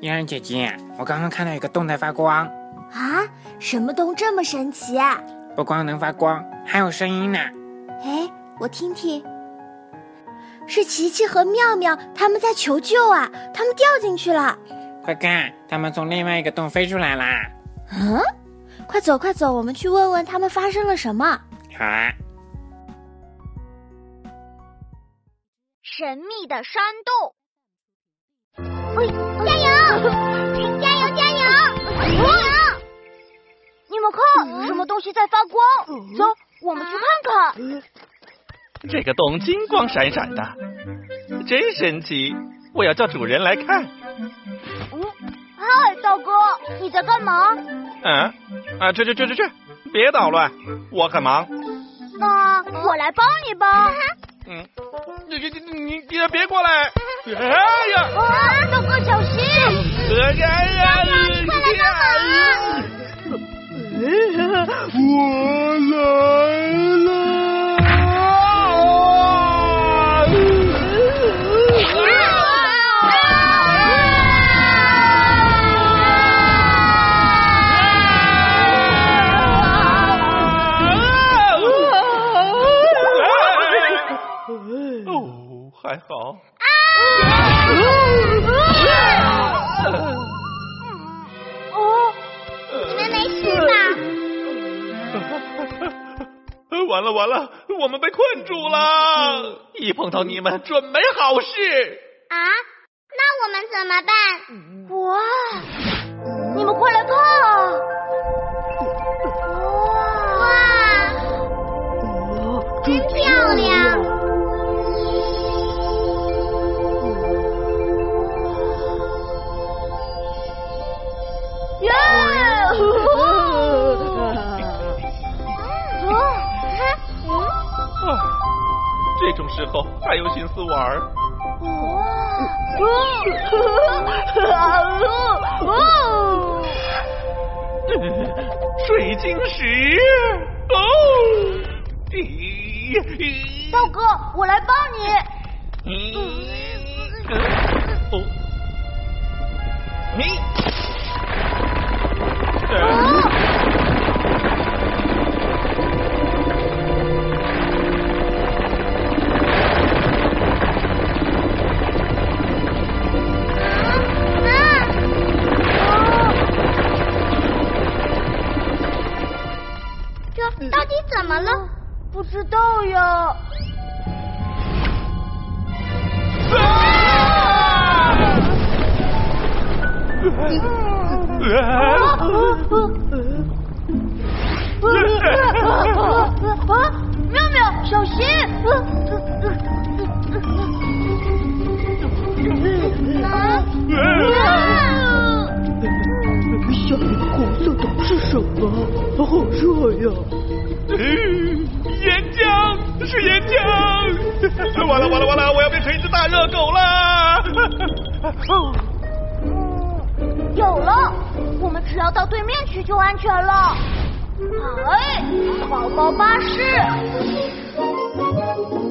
嫣然姐姐，我刚刚看到一个洞在发光，啊，什么洞这么神奇？不光能发光，还有声音呢。哎，我听听，是琪琪和妙妙他们在求救啊！他们掉进去了，快看，他们从另外一个洞飞出来啦！嗯，快走快走，我们去问问他们发生了什么。好啊。神秘的山洞。喂！你们看，什么东西在发光？走，我们去看看。这个洞金光闪闪的，真神奇！我要叫主人来看。嗯，嗨，大哥，你在干嘛？嗯，啊，去去去去去，别捣乱，我很忙。那我来帮你吧。嗯，你你你你你别过来！哎呀！啊，大哥小心！哎呀！快来帮忙！我来了！哦，还好。哦，完了完了，我们被困住了！一碰到你们，准没好事。啊？那我们怎么办？哇！你们快来看啊！哦 哦水晶石哦！道哥，我来帮你。哦，你。啊！妙妙，小心！啊！下面红色的是什么？好热呀！岩浆，是岩浆！完了完了完了，我要变成一只大热狗了！有了，我们只要到对面去就安全了。哎，宝宝巴士，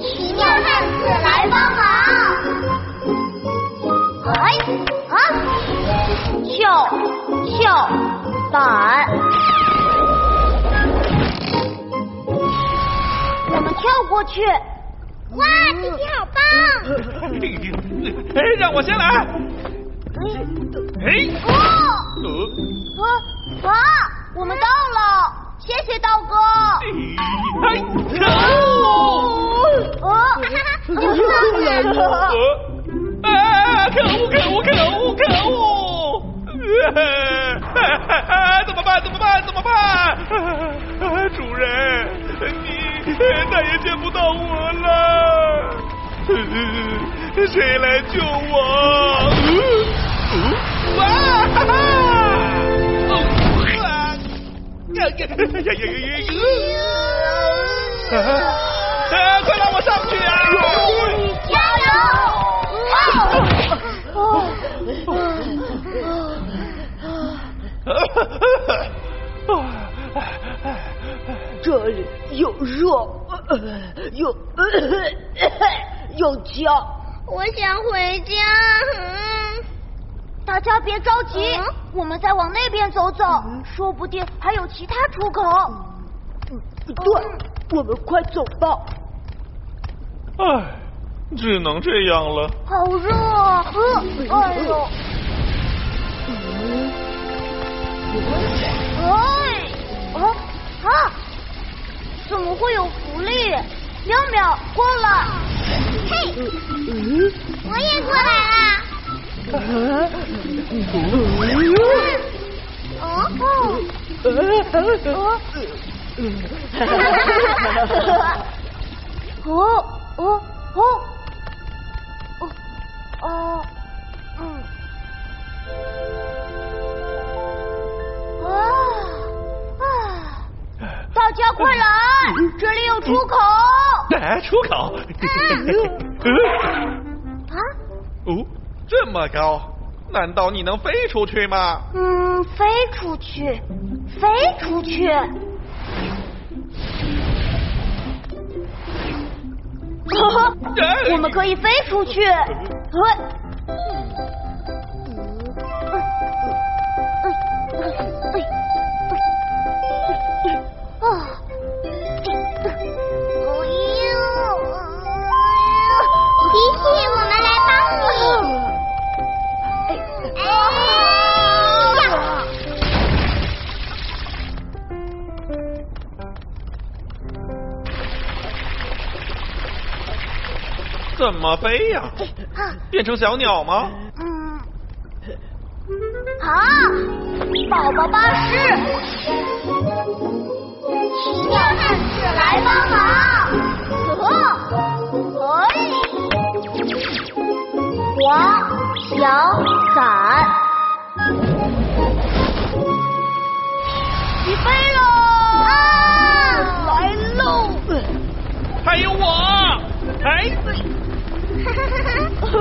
奇妙汉子来帮忙。哎啊，跳跳板，我们跳过去。哇，弟弟好棒！哎，让我先来。哎！哦！啊啊！我们到了，谢谢道哥。哎！可恶！啊！又上来了！啊！可恶！可恶！可恶！可恶！啊怎么办？怎么办？怎么办？主人，你再也见不到我了。谁来救我？这里有热又又呛。我想回家。嗯大家别着急，我们再往那边走走，说不定还有其他出口。对，我们快走吧。唉，只能这样了。好热啊！呃，哎呦，哎，啊啊！怎么会有福利？淼淼，过来！嘿，嗯，我也过来啦！啊，哦，哦哦哦哦哦，嗯，大家快来，这里有出口。哎，出口。啊？哦，这么高，难道你能飞出去吗？嗯，飞出去，飞出去。我们可以飞出去。呃么飞呀？变成小鸟吗？嗯，好，宝宝巴士，奇妙汉子来帮忙，呵，哎，滑翔伞，起飞喽！啊，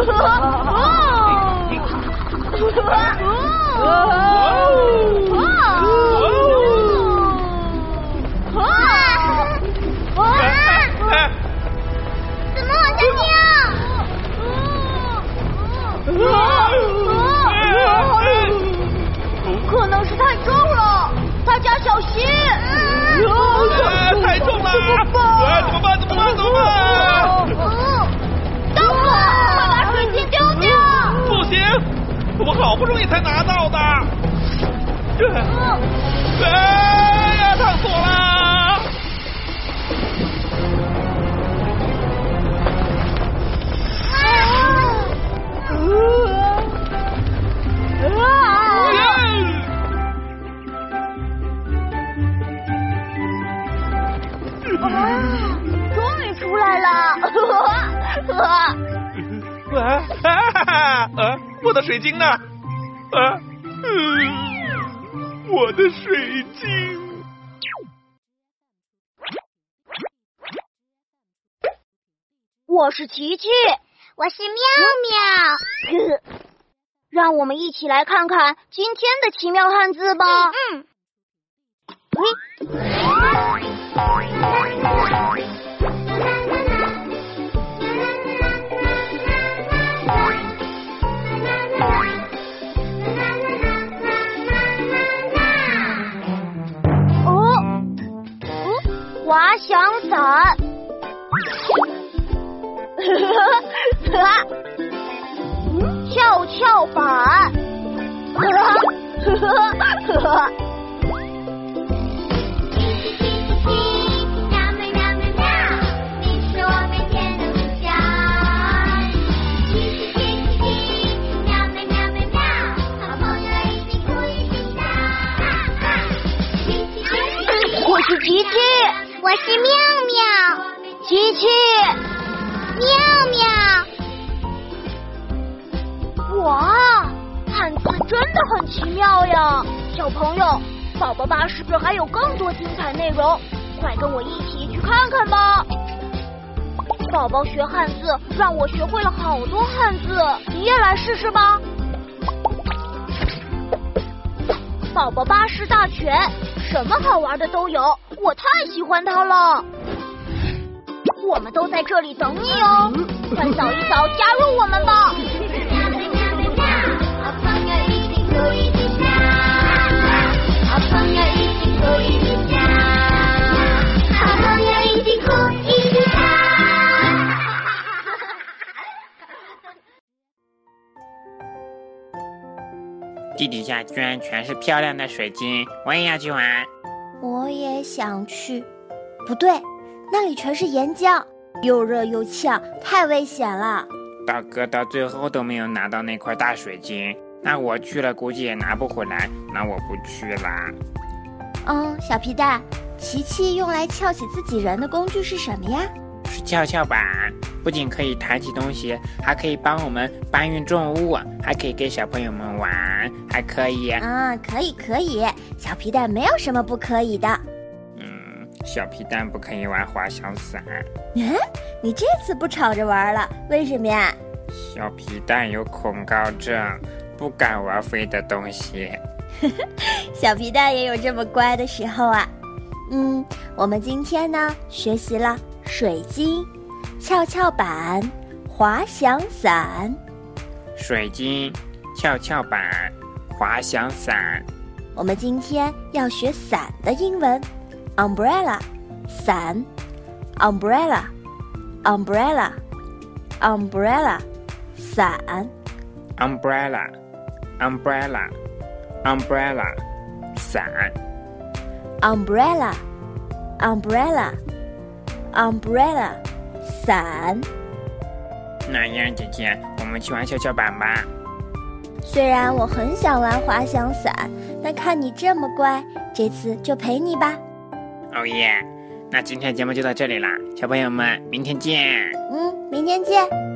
哎，的水晶呢？啊，嗯，我的水晶。我是琪琪，我是妙妙。让我们一起来看看今天的奇妙汉字吧。嗯，哦，我是琪琪，我是妙妙，琪琪。妙妙。哇，汉字真的很奇妙呀！小朋友，宝宝巴士还有更多精彩内容，快跟我一起去看看吧！宝宝学汉字，让我学会了好多汉字，你也来试试吧！宝宝巴士大全，什么好玩的都有，我太喜欢它了。我们都在这里等你哦，快扫一扫加入我们吧！地底下居然全是漂亮的水晶，我也要去玩。我也想去，不对，那里全是岩浆，又热又呛，太危险了。大哥到最后都没有拿到那块大水晶，那我去了估计也拿不回来，那我不去了。嗯，小皮蛋，琪琪用来翘起自己人的工具是什么呀？是跷跷板，不仅可以抬起东西，还可以帮我们搬运重物，还可以给小朋友们玩，还可以……啊，可以可以，小皮蛋没有什么不可以的。嗯，小皮蛋不可以玩滑翔伞。嗯，你这次不吵着玩了，为什么呀？小皮蛋有恐高症，不敢玩飞的东西。小皮蛋也有这么乖的时候啊。嗯，我们今天呢学习了水晶、跷跷板、滑翔伞。水晶、跷跷板、滑翔伞。我们今天要学伞的英文：umbrella，伞；umbrella，umbrella，umbrella，伞；umbrella，umbrella，umbrella，伞。umbrella, umbrella, umbrella，伞。那样，姐姐，我们去玩跷跷板吧。虽然我很想玩滑翔伞，但看你这么乖，这次就陪你吧。哦耶！那今天的节目就到这里啦，小朋友们，明天见。嗯，明天见。